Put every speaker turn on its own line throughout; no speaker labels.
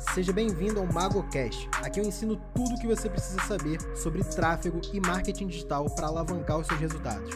Seja bem-vindo ao MagoCast. Aqui eu ensino tudo o que você precisa saber sobre tráfego e marketing digital para alavancar os seus resultados.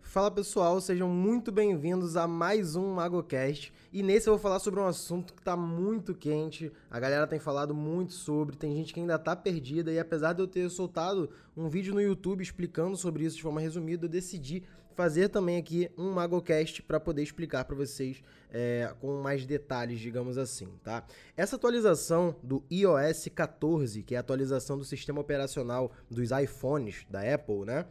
Fala pessoal, sejam muito bem-vindos a mais um MagoCast. E nesse eu vou falar sobre um assunto que está muito quente, a galera tem falado muito sobre, tem gente que ainda está perdida, e apesar de eu ter soltado um vídeo no YouTube explicando sobre isso de forma resumida, eu decidi fazer também aqui um MagoCast para poder explicar para vocês é, com mais detalhes, digamos assim, tá? Essa atualização do iOS 14, que é a atualização do sistema operacional dos iPhones da Apple, né?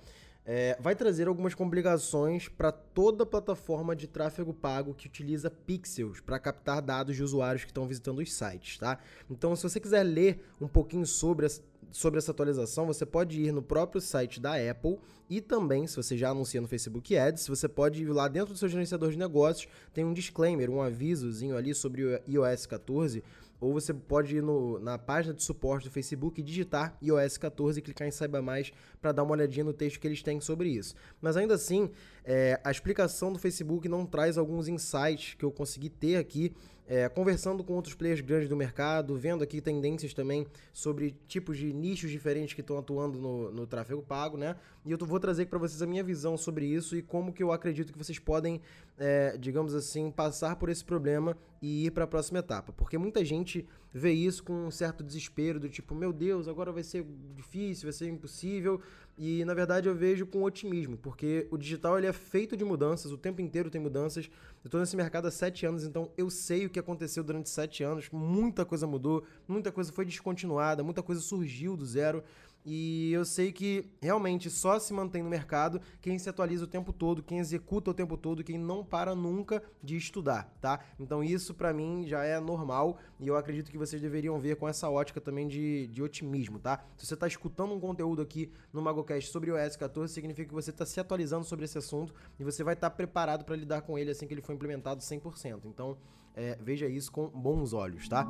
é, vai trazer algumas complicações para toda plataforma de tráfego pago que utiliza pixels para captar dados de usuários que estão visitando os sites, tá? Então, se você quiser ler um pouquinho sobre sobre essa atualização, você pode ir no próprio site da Apple e também, se você já anuncia no Facebook Ads, você pode ir lá dentro do seu gerenciador de negócios, tem um disclaimer, um avisozinho ali sobre o iOS 14 ou você pode ir no, na página de suporte do Facebook e digitar iOS 14 e clicar em Saiba Mais para dar uma olhadinha no texto que eles têm sobre isso. Mas ainda assim, é, a explicação do Facebook não traz alguns insights que eu consegui ter aqui é, conversando com outros players grandes do mercado, vendo aqui tendências também sobre tipos de nichos diferentes que estão atuando no, no tráfego pago, né? E eu vou trazer para vocês a minha visão sobre isso e como que eu acredito que vocês podem, é, digamos assim, passar por esse problema e ir para a próxima etapa. Porque muita gente vê isso com um certo desespero do tipo, meu Deus, agora vai ser difícil, vai ser impossível. E na verdade eu vejo com otimismo, porque o digital ele é feito de mudanças, o tempo inteiro tem mudanças. Eu estou nesse mercado há sete anos, então eu sei o que aconteceu durante sete anos. Muita coisa mudou, muita coisa foi descontinuada, muita coisa surgiu do zero. E eu sei que realmente só se mantém no mercado quem se atualiza o tempo todo, quem executa o tempo todo, quem não para nunca de estudar, tá? Então isso para mim já é normal e eu acredito que vocês deveriam ver com essa ótica também de, de otimismo, tá? Se você está escutando um conteúdo aqui no MagoCast sobre o OS 14, significa que você está se atualizando sobre esse assunto e você vai estar tá preparado para lidar com ele assim que ele for implementado 100%. Então é, veja isso com bons olhos, tá?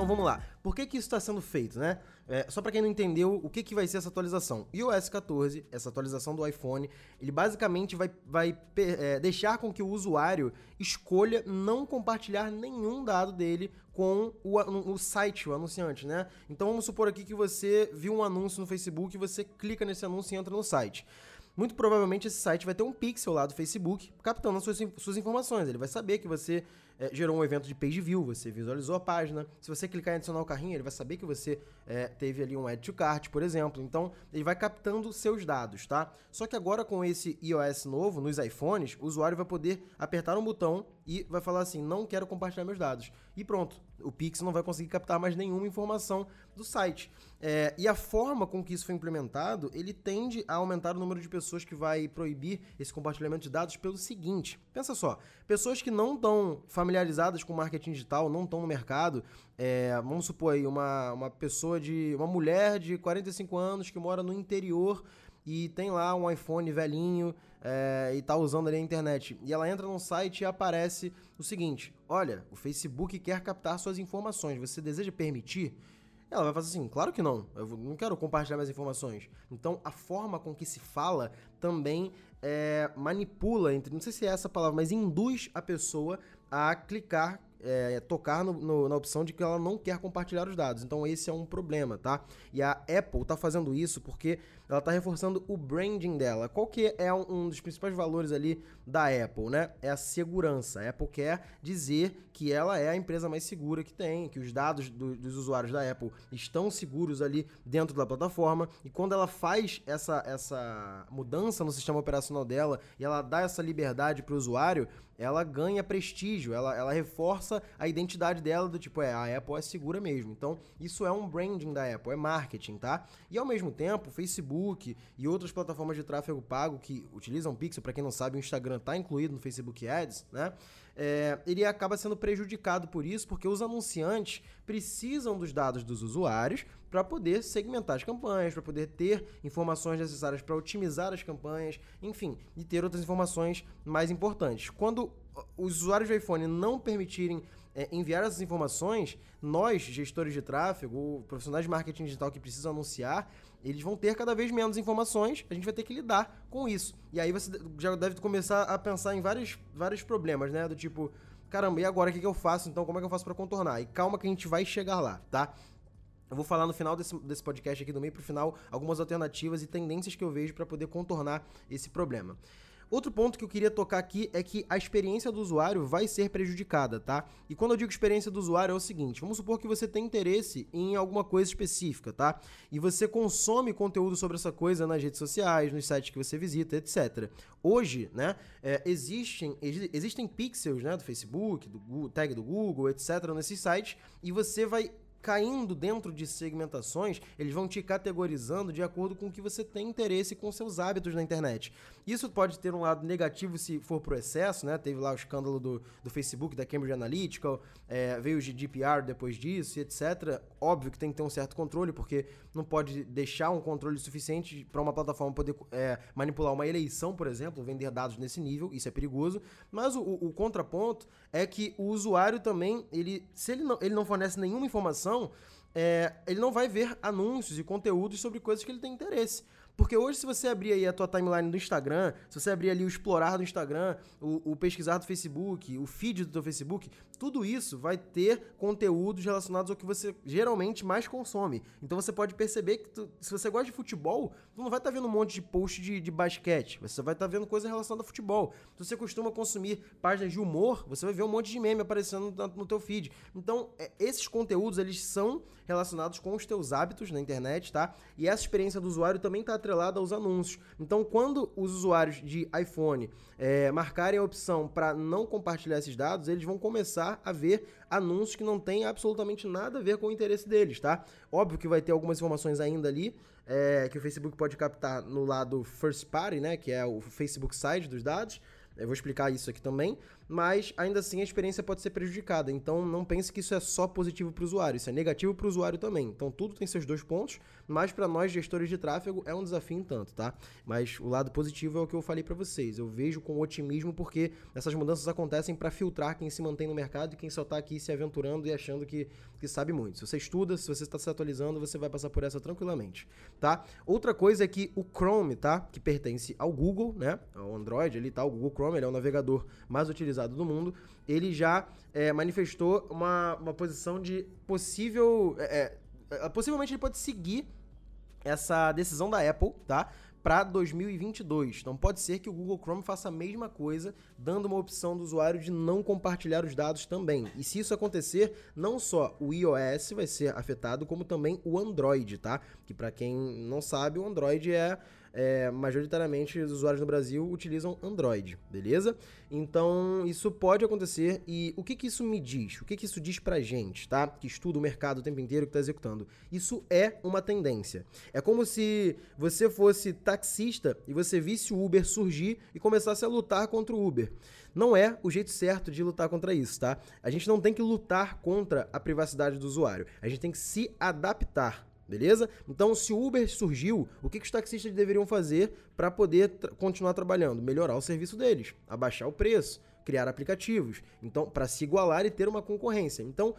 Então vamos lá. Por que, que isso está sendo feito, né? É, só para quem não entendeu, o que, que vai ser essa atualização? iOS 14, essa atualização do iPhone, ele basicamente vai, vai é, deixar com que o usuário escolha não compartilhar nenhum dado dele com o, o site, o anunciante, né? Então vamos supor aqui que você viu um anúncio no Facebook, você clica nesse anúncio e entra no site muito provavelmente esse site vai ter um pixel lá do Facebook captando as suas, suas informações. Ele vai saber que você é, gerou um evento de page view, você visualizou a página. Se você clicar em adicionar o carrinho, ele vai saber que você é, teve ali um add to cart, por exemplo. Então, ele vai captando seus dados, tá? Só que agora com esse iOS novo, nos iPhones, o usuário vai poder apertar um botão e vai falar assim, não quero compartilhar meus dados. E pronto, o Pix não vai conseguir captar mais nenhuma informação do site. É, e a forma com que isso foi implementado, ele tende a aumentar o número de pessoas que vai proibir esse compartilhamento de dados pelo seguinte: pensa só, pessoas que não estão familiarizadas com marketing digital, não estão no mercado, é, vamos supor aí, uma, uma pessoa de. uma mulher de 45 anos que mora no interior e tem lá um iPhone velhinho é, e tá usando ali a internet. E ela entra num site e aparece o seguinte: olha, o Facebook quer captar suas informações. Você deseja permitir? Ela vai fazer assim, claro que não, eu não quero compartilhar minhas informações. Então, a forma com que se fala também é, manipula, entre, não sei se é essa palavra, mas induz a pessoa a clicar é, tocar no, no, na opção de que ela não quer compartilhar os dados. Então esse é um problema, tá? E a Apple está fazendo isso porque ela está reforçando o branding dela. Qual que é um, um, dos principais valores ali da Apple, né? É a segurança. A Apple quer dizer que ela é a empresa mais segura que tem, que os dados do, dos usuários da Apple estão seguros ali dentro da plataforma. E quando ela faz essa, essa mudança no sistema operacional dela e ela dá essa liberdade para o usuário, ela ganha prestígio, ela, ela reforça a identidade dela do tipo, é, a Apple é segura mesmo. Então, isso é um branding da Apple, é marketing, tá? E ao mesmo tempo, Facebook e outras plataformas de tráfego pago que utilizam Pixel, para quem não sabe, o Instagram está incluído no Facebook Ads, né? É, ele acaba sendo prejudicado por isso, porque os anunciantes precisam dos dados dos usuários para poder segmentar as campanhas, para poder ter informações necessárias para otimizar as campanhas, enfim, e ter outras informações mais importantes. Quando os usuários do iPhone não permitirem é, enviar essas informações, nós, gestores de tráfego, profissionais de marketing digital que precisam anunciar, eles vão ter cada vez menos informações, a gente vai ter que lidar com isso. E aí você já deve começar a pensar em vários, vários problemas, né? Do tipo, caramba, e agora o que, que eu faço? Então, como é que eu faço para contornar? E calma que a gente vai chegar lá, tá? Eu vou falar no final desse, desse podcast aqui, do meio pro final, algumas alternativas e tendências que eu vejo para poder contornar esse problema. Outro ponto que eu queria tocar aqui é que a experiência do usuário vai ser prejudicada, tá? E quando eu digo experiência do usuário é o seguinte, vamos supor que você tem interesse em alguma coisa específica, tá? E você consome conteúdo sobre essa coisa nas redes sociais, nos sites que você visita, etc. Hoje, né, é, existem, existem pixels, né, do Facebook, do Google, tag do Google, etc, nesses sites, e você vai caindo dentro de segmentações, eles vão te categorizando de acordo com o que você tem interesse com seus hábitos na internet. Isso pode ter um lado negativo se for pro excesso, né? Teve lá o escândalo do, do Facebook, da Cambridge Analytica, é, veio o GDPR depois disso e etc. Óbvio que tem que ter um certo controle, porque não pode deixar um controle suficiente para uma plataforma poder é, manipular uma eleição, por exemplo, vender dados nesse nível, isso é perigoso. Mas o, o, contraponto é que o usuário também, ele, se ele não, ele não fornece nenhuma informação, é, ele não vai ver anúncios e conteúdos sobre coisas que ele tem interesse. Porque hoje, se você abrir aí a tua timeline do Instagram, se você abrir ali o explorar do Instagram, o, o pesquisar do Facebook, o feed do teu Facebook, tudo isso vai ter conteúdos relacionados ao que você geralmente mais consome. Então você pode perceber que tu, se você gosta de futebol, tu não vai estar tá vendo um monte de post de, de basquete, você vai estar tá vendo coisa relacionada a futebol. Se você costuma consumir páginas de humor, você vai ver um monte de meme aparecendo no, no teu feed. Então, é, esses conteúdos, eles são relacionados com os teus hábitos na internet, tá? E essa experiência do usuário também está atrelada aos anúncios. Então, quando os usuários de iPhone é, marcarem a opção para não compartilhar esses dados, eles vão começar a ver anúncios que não têm absolutamente nada a ver com o interesse deles, tá? Óbvio que vai ter algumas informações ainda ali é, que o Facebook pode captar no lado first party, né? Que é o Facebook side dos dados. Eu vou explicar isso aqui também mas ainda assim a experiência pode ser prejudicada. Então não pense que isso é só positivo para o usuário, isso é negativo para o usuário também. Então tudo tem seus dois pontos, mas para nós gestores de tráfego é um desafio em tanto, tá? Mas o lado positivo é o que eu falei para vocês. Eu vejo com otimismo porque essas mudanças acontecem para filtrar quem se mantém no mercado e quem só está aqui se aventurando e achando que, que sabe muito. Se você estuda, se você está se atualizando, você vai passar por essa tranquilamente, tá? Outra coisa é que o Chrome, tá? Que pertence ao Google, né? Ao Android, ali tá o Google Chrome, ele é o navegador mais utilizado do mundo, ele já é, manifestou uma, uma posição de possível. É, é, possivelmente ele pode seguir essa decisão da Apple, tá? Para 2022. Então pode ser que o Google Chrome faça a mesma coisa, dando uma opção do usuário de não compartilhar os dados também. E se isso acontecer, não só o iOS vai ser afetado, como também o Android, tá? Que para quem não sabe, o Android é é, majoritariamente os usuários no Brasil utilizam Android, beleza? Então isso pode acontecer e o que, que isso me diz? O que, que isso diz pra gente, tá? Que estuda o mercado o tempo inteiro, que tá executando. Isso é uma tendência. É como se você fosse taxista e você visse o Uber surgir e começasse a lutar contra o Uber. Não é o jeito certo de lutar contra isso, tá? A gente não tem que lutar contra a privacidade do usuário. A gente tem que se adaptar beleza? Então, se o Uber surgiu, o que, que os taxistas deveriam fazer para poder tra continuar trabalhando? Melhorar o serviço deles, abaixar o preço, criar aplicativos. Então, para se igualar e ter uma concorrência. Então,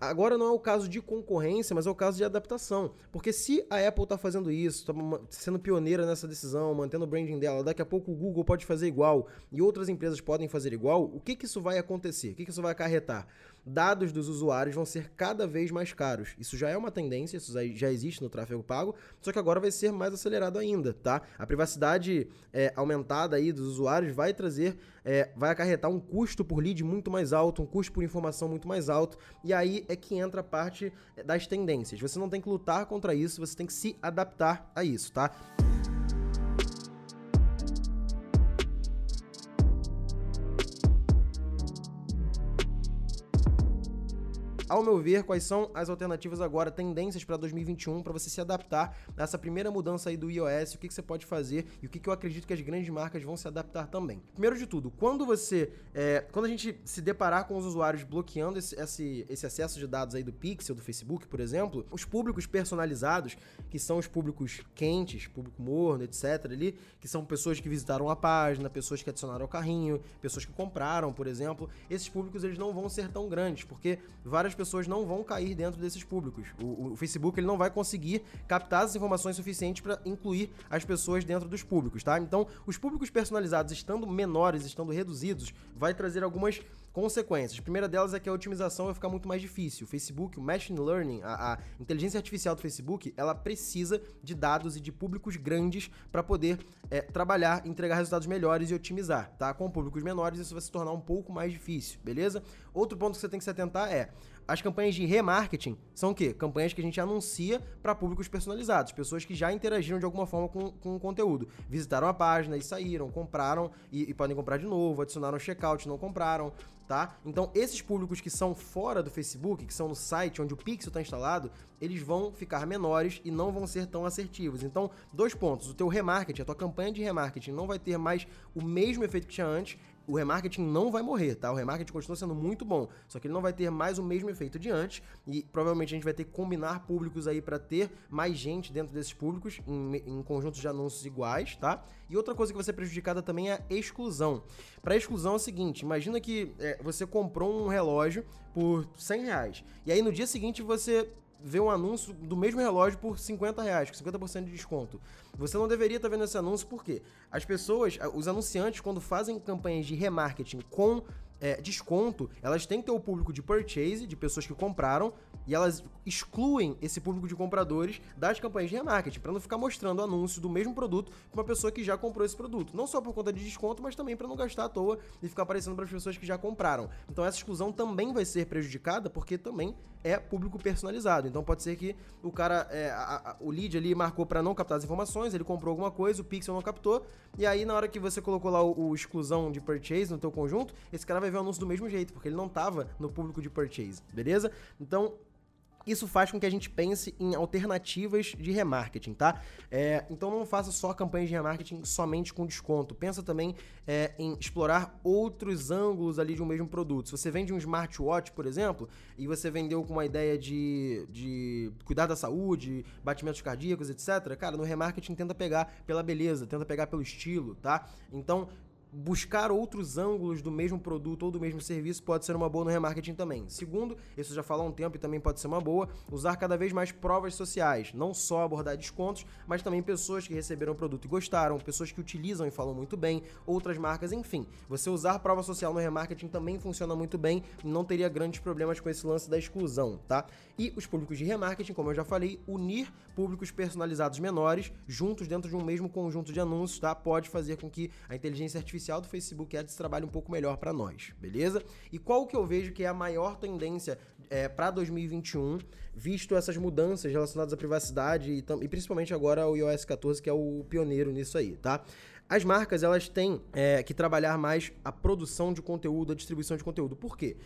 Agora não é o caso de concorrência, mas é o caso de adaptação. Porque se a Apple está fazendo isso, está sendo pioneira nessa decisão, mantendo o branding dela, daqui a pouco o Google pode fazer igual e outras empresas podem fazer igual, o que, que isso vai acontecer? O que, que isso vai acarretar? Dados dos usuários vão ser cada vez mais caros. Isso já é uma tendência, isso já existe no tráfego pago, só que agora vai ser mais acelerado ainda, tá? A privacidade é, aumentada aí dos usuários vai trazer, é, vai acarretar um custo por lead muito mais alto, um custo por informação muito mais alto, e aí é que entra a parte das tendências. Você não tem que lutar contra isso, você tem que se adaptar a isso, tá? Ao meu ver, quais são as alternativas agora, tendências para 2021, para você se adaptar a essa primeira mudança aí do iOS, o que, que você pode fazer e o que, que eu acredito que as grandes marcas vão se adaptar também. Primeiro de tudo, quando você, é, quando a gente se deparar com os usuários bloqueando esse, esse, esse acesso de dados aí do Pixel, do Facebook, por exemplo, os públicos personalizados, que são os públicos quentes, público morno, etc, ali, que são pessoas que visitaram a página, pessoas que adicionaram ao carrinho, pessoas que compraram, por exemplo, esses públicos eles não vão ser tão grandes, porque várias pessoas pessoas não vão cair dentro desses públicos. O, o Facebook ele não vai conseguir captar as informações suficientes para incluir as pessoas dentro dos públicos, tá? Então, os públicos personalizados estando menores, estando reduzidos, vai trazer algumas consequências. A primeira delas é que a otimização vai ficar muito mais difícil. O Facebook, o machine learning, a, a inteligência artificial do Facebook, ela precisa de dados e de públicos grandes para poder é, trabalhar, entregar resultados melhores e otimizar, tá? Com públicos menores isso vai se tornar um pouco mais difícil, beleza? Outro ponto que você tem que se atentar é as campanhas de remarketing são o quê? Campanhas que a gente anuncia para públicos personalizados, pessoas que já interagiram de alguma forma com, com o conteúdo. Visitaram a página e saíram, compraram e, e podem comprar de novo, adicionaram checkout, não compraram, tá? Então, esses públicos que são fora do Facebook, que são no site onde o pixel está instalado, eles vão ficar menores e não vão ser tão assertivos. Então, dois pontos. O teu remarketing, a tua campanha de remarketing não vai ter mais o mesmo efeito que tinha antes o remarketing não vai morrer, tá? O remarketing continua sendo muito bom, só que ele não vai ter mais o mesmo efeito de antes e provavelmente a gente vai ter que combinar públicos aí para ter mais gente dentro desses públicos em, em, conjuntos de anúncios iguais, tá? E outra coisa que vai ser prejudicada também é a exclusão. Para exclusão é o seguinte, imagina que é, você comprou um relógio por 100 reais e aí no dia seguinte você vê um anúncio do mesmo relógio por 50 reais, com 50% de desconto. Você não deveria estar vendo esse anúncio porque as pessoas, os anunciantes, quando fazem campanhas de remarketing com é, desconto, elas têm que ter o público de purchase, de pessoas que compraram, e elas excluem esse público de compradores das campanhas de remarketing, para não ficar mostrando anúncio do mesmo produto para uma pessoa que já comprou esse produto. Não só por conta de desconto, mas também para não gastar à toa e ficar aparecendo para as pessoas que já compraram. Então essa exclusão também vai ser prejudicada porque também é público personalizado. Então pode ser que o cara, é, a, a, o lead ali marcou para não captar as informações, ele comprou alguma coisa, o pixel não captou, e aí na hora que você colocou lá o, o exclusão de purchase no teu conjunto, esse cara vai ver o anúncio do mesmo jeito, porque ele não estava no público de purchase, beleza? Então isso faz com que a gente pense em alternativas de remarketing, tá? É, então não faça só campanhas de remarketing somente com desconto. Pensa também é, em explorar outros ângulos ali de um mesmo produto. Se você vende um smartwatch, por exemplo, e você vendeu com uma ideia de, de cuidar da saúde, batimentos cardíacos, etc., cara, no remarketing tenta pegar pela beleza, tenta pegar pelo estilo, tá? Então buscar outros ângulos do mesmo produto ou do mesmo serviço pode ser uma boa no remarketing também. Segundo, isso já falou há um tempo e também pode ser uma boa, usar cada vez mais provas sociais, não só abordar descontos, mas também pessoas que receberam o produto e gostaram, pessoas que utilizam e falam muito bem, outras marcas, enfim. Você usar prova social no remarketing também funciona muito bem não teria grandes problemas com esse lance da exclusão, tá? E os públicos de remarketing, como eu já falei, unir públicos personalizados menores juntos dentro de um mesmo conjunto de anúncios, tá? Pode fazer com que a inteligência artificial artificial do Facebook Ads trabalhe um pouco melhor para nós, beleza? E qual que eu vejo que é a maior tendência é, para 2021, visto essas mudanças relacionadas à privacidade e, e, principalmente agora o iOS 14, que é o pioneiro nisso aí, tá? As marcas, elas têm é, que trabalhar mais a produção de conteúdo, a distribuição de conteúdo. Por quê?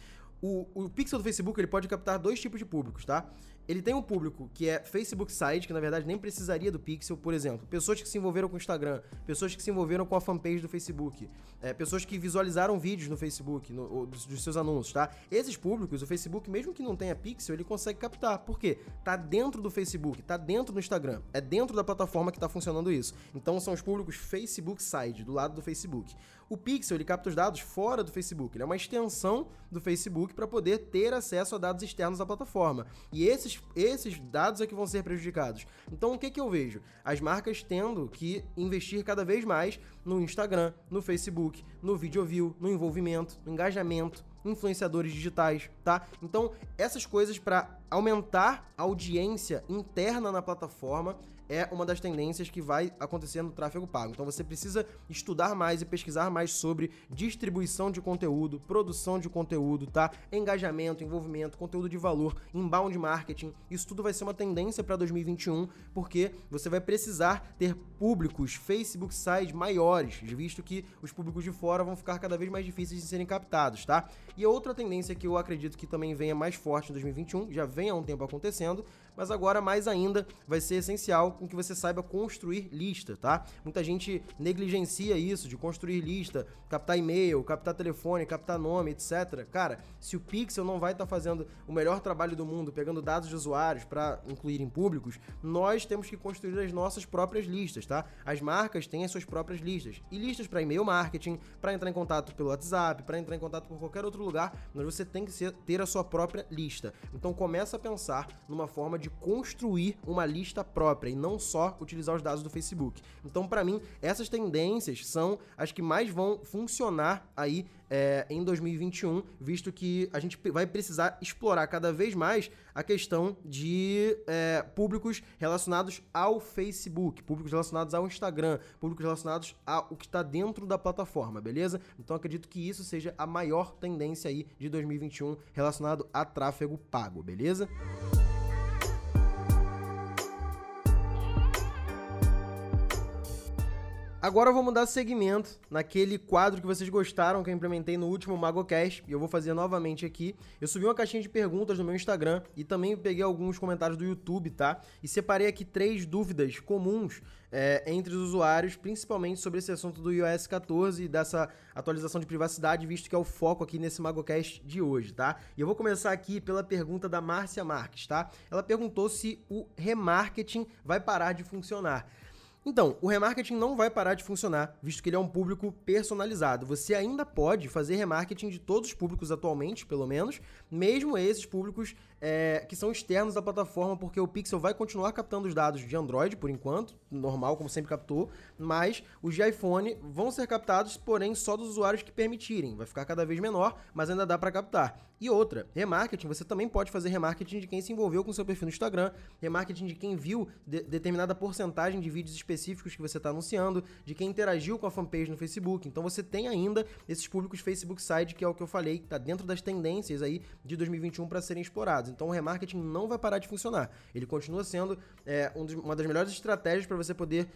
O, o pixel do Facebook ele pode captar dois tipos de públicos, tá? Ele tem um público que é Facebook Site, que na verdade nem precisaria do Pixel, por exemplo. Pessoas que se envolveram com o Instagram, pessoas que se envolveram com a fanpage do Facebook, é, pessoas que visualizaram vídeos no Facebook, no, dos, dos, seus anúncios, tá? Esses públicos, o Facebook, mesmo que não tenha Pixel, ele consegue captar. Por quê? Tá dentro do Facebook, tá dentro do Instagram, é dentro da plataforma que tá funcionando isso. Então são os públicos Facebook Side, do lado do Facebook. O Pixel ele capta os dados fora do Facebook, ele é uma extensão do Facebook para poder ter acesso a dados externos da plataforma. E esses, esses dados é que vão ser prejudicados. Então o que, que eu vejo? As marcas tendo que investir cada vez mais no Instagram, no Facebook, no video view, no envolvimento, no engajamento, influenciadores digitais, tá? Então, essas coisas para aumentar a audiência interna na plataforma é uma das tendências que vai acontecer no tráfego pago. Então você precisa estudar mais e pesquisar mais sobre distribuição de conteúdo, produção de conteúdo, tá? Engajamento, envolvimento, conteúdo de valor, inbound marketing. Isso tudo vai ser uma tendência para 2021, porque você vai precisar ter públicos Facebook sites maiores, visto que os públicos de fora vão ficar cada vez mais difíceis de serem captados, tá? E outra tendência que eu acredito que também venha mais forte em 2021, já vem há um tempo acontecendo, mas agora mais ainda vai ser essencial com que você saiba construir lista, tá? Muita gente negligencia isso de construir lista, captar e-mail, captar telefone, captar nome, etc. Cara, se o Pixel não vai estar tá fazendo o melhor trabalho do mundo, pegando dados de usuários para incluir em públicos, nós temos que construir as nossas próprias listas, tá? As marcas têm as suas próprias listas. E listas para e-mail marketing, para entrar em contato pelo WhatsApp, para entrar em contato por qualquer outro lugar, mas você tem que ser, ter a sua própria lista. Então começa a pensar numa forma de construir uma lista própria e não só utilizar os dados do Facebook. Então, para mim, essas tendências são as que mais vão funcionar aí é, em 2021, visto que a gente vai precisar explorar cada vez mais a questão de é, públicos relacionados ao Facebook, públicos relacionados ao Instagram, públicos relacionados ao que está dentro da plataforma, beleza? Então acredito que isso seja a maior tendência aí de 2021 relacionado a tráfego pago, beleza? Agora vamos dar segmento naquele quadro que vocês gostaram, que eu implementei no último MagoCast, e eu vou fazer novamente aqui. Eu subi uma caixinha de perguntas no meu Instagram e também peguei alguns comentários do YouTube, tá? E separei aqui três dúvidas comuns é, entre os usuários, principalmente sobre esse assunto do iOS 14 e dessa atualização de privacidade, visto que é o foco aqui nesse MagoCast de hoje, tá? E eu vou começar aqui pela pergunta da Márcia Marques, tá? Ela perguntou se o remarketing vai parar de funcionar. Então, o remarketing não vai parar de funcionar, visto que ele é um público personalizado. Você ainda pode fazer remarketing de todos os públicos atualmente, pelo menos, mesmo esses públicos é, que são externos da plataforma, porque o Pixel vai continuar captando os dados de Android por enquanto, normal, como sempre captou, mas os de iPhone vão ser captados, porém só dos usuários que permitirem. Vai ficar cada vez menor, mas ainda dá para captar. E outra, remarketing, você também pode fazer remarketing de quem se envolveu com seu perfil no Instagram, remarketing de quem viu de determinada porcentagem de vídeos específicos que você está anunciando, de quem interagiu com a fanpage no Facebook. Então você tem ainda esses públicos Facebook Side, que é o que eu falei, que está dentro das tendências aí de 2021 para serem explorados. Então o remarketing não vai parar de funcionar. Ele continua sendo é, um dos, uma das melhores estratégias para você poder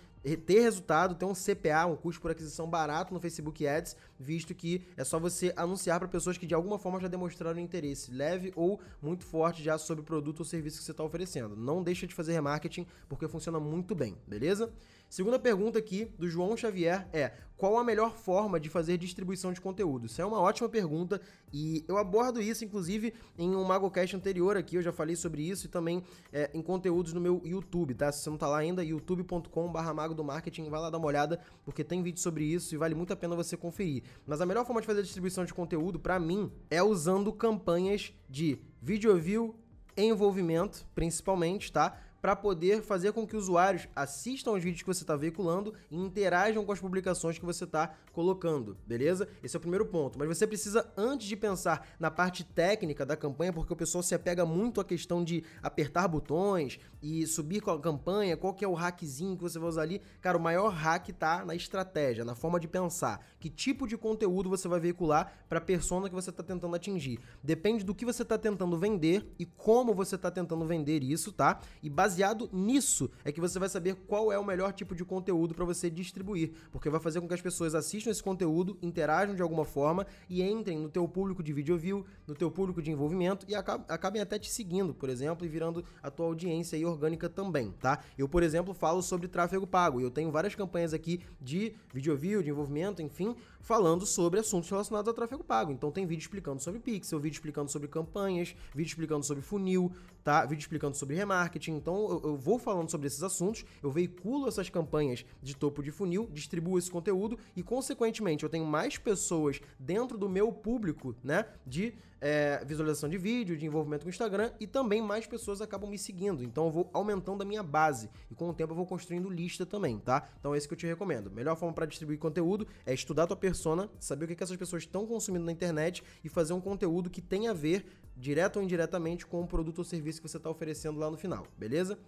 ter resultado, ter um CPA, um custo por aquisição barato no Facebook Ads, visto que é só você anunciar para pessoas que de alguma forma já demonstraram interesse leve ou muito forte já sobre o produto ou serviço que você está oferecendo. Não deixa de fazer remarketing porque funciona muito bem, beleza? Segunda pergunta aqui do João Xavier é: qual a melhor forma de fazer distribuição de conteúdo? Isso é uma ótima pergunta e eu abordo isso, inclusive, em um MagoCast anterior aqui. Eu já falei sobre isso e também é, em conteúdos no meu YouTube, tá? Se você não tá lá ainda, youtube.com.br mago do marketing, vai lá dar uma olhada, porque tem vídeo sobre isso e vale muito a pena você conferir. Mas a melhor forma de fazer distribuição de conteúdo, para mim, é usando campanhas de video view, envolvimento, principalmente, tá? Para poder fazer com que usuários assistam aos vídeos que você está veiculando e interajam com as publicações que você está colocando, beleza? Esse é o primeiro ponto. Mas você precisa, antes de pensar na parte técnica da campanha, porque o pessoal se apega muito à questão de apertar botões e subir com a campanha, qual que é o hackzinho que você vai usar ali. Cara, o maior hack tá na estratégia, na forma de pensar. Que tipo de conteúdo você vai veicular para a persona que você está tentando atingir. Depende do que você está tentando vender e como você está tentando vender isso, tá? E baseado nisso é que você vai saber qual é o melhor tipo de conteúdo para você distribuir, porque vai fazer com que as pessoas assistam esse conteúdo, interajam de alguma forma e entrem no teu público de video view, no teu público de envolvimento e acabem até te seguindo, por exemplo, e virando a tua audiência aí orgânica também, tá? Eu, por exemplo, falo sobre tráfego pago e eu tenho várias campanhas aqui de video view, de envolvimento, enfim, falando sobre assuntos relacionados ao tráfego pago. Então tem vídeo explicando sobre pixel, vídeo explicando sobre campanhas, vídeo explicando sobre funil, tá? Vídeo explicando sobre remarketing. Então eu, eu, vou falando sobre esses assuntos, eu veiculo essas campanhas de topo de funil, distribuo esse conteúdo e, consequentemente, eu tenho mais pessoas dentro do meu público, né? De é, visualização de vídeo, de envolvimento com o Instagram e também mais pessoas acabam me seguindo. Então eu vou aumentando a minha base e com o tempo eu vou construindo lista também, tá? Então é esse que eu te recomendo. Melhor forma para distribuir conteúdo é estudar a tua persona, saber o que, que essas pessoas estão consumindo na internet e fazer um conteúdo que tenha a ver direto ou indiretamente com o produto ou serviço que você está oferecendo lá no final, beleza?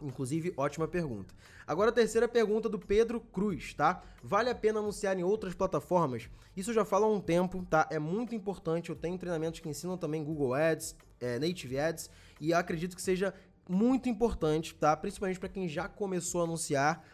Inclusive, ótima pergunta. Agora a terceira pergunta do Pedro Cruz, tá? Vale a pena anunciar em outras plataformas? Isso eu já falo há um tempo, tá? É muito importante. Eu tenho treinamentos que ensinam também Google Ads, é, Native Ads, e acredito que seja muito importante, tá? Principalmente para quem já começou a anunciar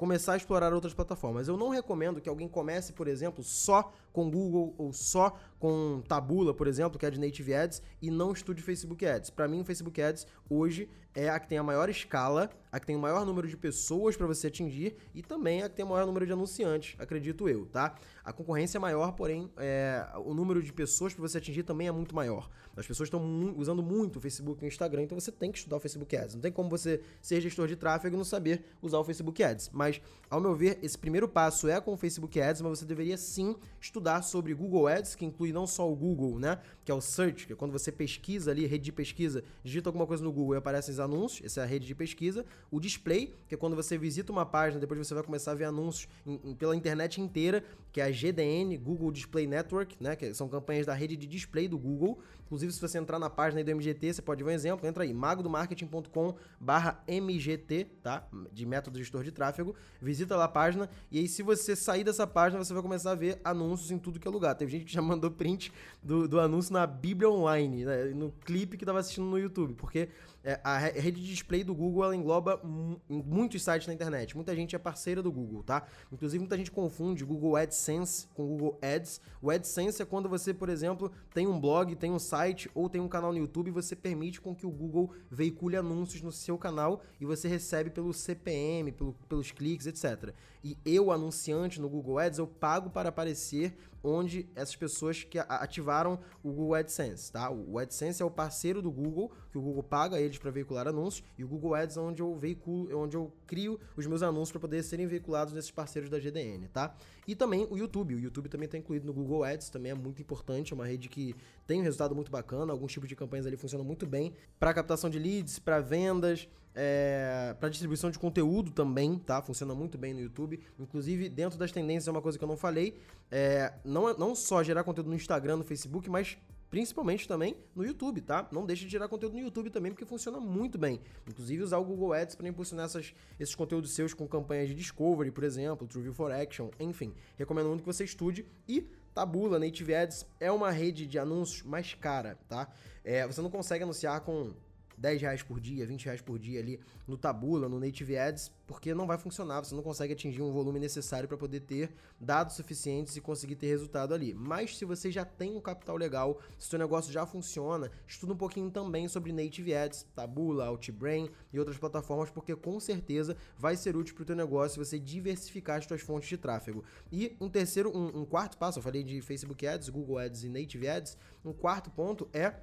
começar a explorar outras plataformas. Eu não recomendo que alguém comece, por exemplo, só com Google ou só com Tabula, por exemplo, que é de Native Ads, e não estude Facebook Ads. Para mim, o Facebook Ads hoje é a que tem a maior escala, a que tem o maior número de pessoas para você atingir e também a que tem o maior número de anunciantes, acredito eu, tá? A concorrência é maior, porém é, o número de pessoas para você atingir também é muito maior. As pessoas estão mu usando muito o Facebook e o Instagram, então você tem que estudar o Facebook Ads. Não tem como você ser gestor de tráfego e não saber usar o Facebook Ads. Mas, ao meu ver, esse primeiro passo é com o Facebook Ads, mas você deveria sim estudar sobre Google Ads, que inclui não só o Google, né? Que é o Search, que é quando você pesquisa ali, rede de pesquisa, digita alguma coisa no Google e aparecem os anúncios, essa é a rede de pesquisa. O Display, que é quando você visita uma página, depois você vai começar a ver anúncios em, em, pela internet inteira, que é a GDN, Google Display Network, né? Que são campanhas da rede de display do Google. Inclusive, se você entrar na página do MGT, você pode ver um exemplo, entra aí, magodomarketing.com barra MGT, tá? De método gestor de tráfego. Visita lá a página e aí se você sair dessa página, você vai começar a ver anúncios em tudo que é lugar. Teve gente que já mandou print do, do anúncio na Bíblia Online, né? no clipe que estava assistindo no YouTube, porque é, a rede de display do Google ela engloba muitos sites na internet. Muita gente é parceira do Google, tá? Inclusive, muita gente confunde Google AdSense com Google Ads. O AdSense é quando você, por exemplo, tem um blog, tem um site ou tem um canal no YouTube e você permite com que o Google veicule anúncios no seu canal e você recebe pelo CPM, pelo, pelos cliques, etc. E eu, anunciante no Google Ads, eu pago para aparecer onde essas pessoas que ativaram o Google AdSense, tá? O AdSense é o parceiro do Google, que o Google paga eles para veicular anúncios, e o Google Ads é onde eu veiculo, é onde eu crio os meus anúncios para poder serem veiculados nesses parceiros da GDN, tá? E também o YouTube, o YouTube também está incluído no Google Ads, também é muito importante, é uma rede que tem um resultado muito bacana, alguns tipos de campanhas ali funcionam muito bem para captação de leads, para vendas, é, para distribuição de conteúdo também, tá? Funciona muito bem no YouTube. Inclusive, dentro das tendências, é uma coisa que eu não falei. É, não, é, não só gerar conteúdo no Instagram, no Facebook, mas principalmente também no YouTube, tá? Não deixe de gerar conteúdo no YouTube também, porque funciona muito bem. Inclusive, usar o Google Ads para impulsionar essas, esses conteúdos seus com campanhas de Discovery, por exemplo, TrueView for Action, enfim. Recomendo muito que você estude e Tabula, Native Ads é uma rede de anúncios mais cara, tá? É, você não consegue anunciar com 10 reais por dia, 20 reais por dia ali no Tabula, no Native Ads, porque não vai funcionar, você não consegue atingir um volume necessário para poder ter dados suficientes e conseguir ter resultado ali. Mas se você já tem um capital legal, se o seu negócio já funciona, estuda um pouquinho também sobre Native Ads, Tabula, Outbrain e outras plataformas, porque com certeza vai ser útil para o teu negócio você diversificar as suas fontes de tráfego. E um terceiro, um, um quarto passo, eu falei de Facebook Ads, Google Ads e Native Ads, um quarto ponto é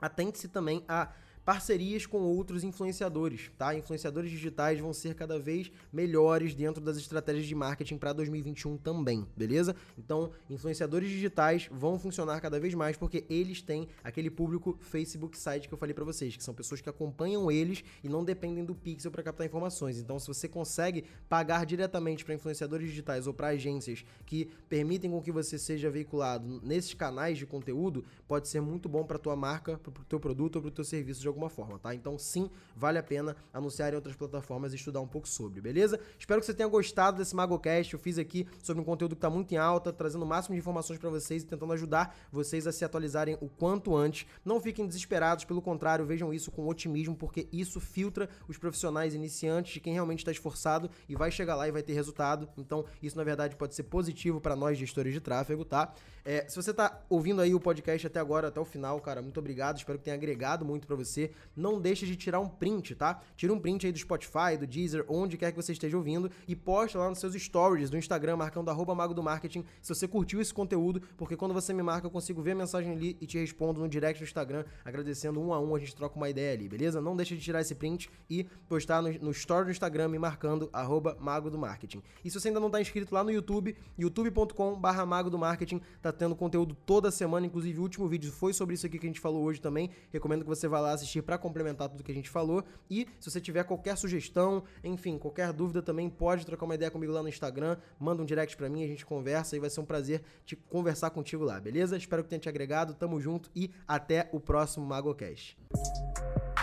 atente-se também a parcerias com outros influenciadores, tá? Influenciadores digitais vão ser cada vez melhores dentro das estratégias de marketing para 2021 também, beleza? Então, influenciadores digitais vão funcionar cada vez mais porque eles têm aquele público Facebook site que eu falei para vocês, que são pessoas que acompanham eles e não dependem do pixel para captar informações. Então, se você consegue pagar diretamente para influenciadores digitais ou para agências que permitem com que você seja veiculado nesses canais de conteúdo, pode ser muito bom para tua marca, para o teu produto ou para o teu serviço de alguma forma, tá? Então sim, vale a pena anunciar em outras plataformas e estudar um pouco sobre, beleza? Espero que você tenha gostado desse MagoCast. Eu fiz aqui sobre um conteúdo que tá muito em alta, trazendo o máximo de informações para vocês e tentando ajudar vocês a se atualizarem o quanto antes. Não fiquem desesperados, pelo contrário, vejam isso com otimismo, porque isso filtra os profissionais iniciantes de quem realmente está esforçado e vai chegar lá e vai ter resultado. Então, isso na verdade pode ser positivo para nós gestores de tráfego, tá? É, se você tá ouvindo aí o podcast até agora, até o final, cara, muito obrigado. Espero que tenha agregado muito para você não deixe de tirar um print, tá? Tira um print aí do Spotify, do Deezer, onde quer que você esteja ouvindo e posta lá nos seus stories do Instagram, marcando mago do marketing, se você curtiu esse conteúdo, porque quando você me marca, eu consigo ver a mensagem ali e te respondo no direct do Instagram, agradecendo um a um, a gente troca uma ideia ali, beleza? Não deixe de tirar esse print e postar no, no story do Instagram me marcando mago do marketing. E se você ainda não está inscrito lá no YouTube, youtube.com barra mago do marketing, tá tendo conteúdo toda semana, inclusive o último vídeo foi sobre isso aqui que a gente falou hoje também, recomendo que você vá lá assistir para complementar tudo que a gente falou. E se você tiver qualquer sugestão, enfim, qualquer dúvida também, pode trocar uma ideia comigo lá no Instagram, manda um direct para mim, a gente conversa e vai ser um prazer te conversar contigo lá, beleza? Espero que tenha te agregado, tamo junto e até o próximo MagoCast.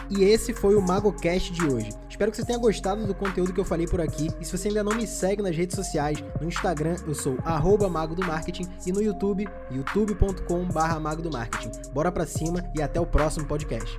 E esse foi o MagoCast de hoje. Espero que você tenha gostado do conteúdo que eu falei por aqui. E se você ainda não me segue nas redes sociais, no Instagram eu sou Mago do Marketing e no YouTube, youtube.com/mago do Marketing. Bora pra cima e até o próximo podcast.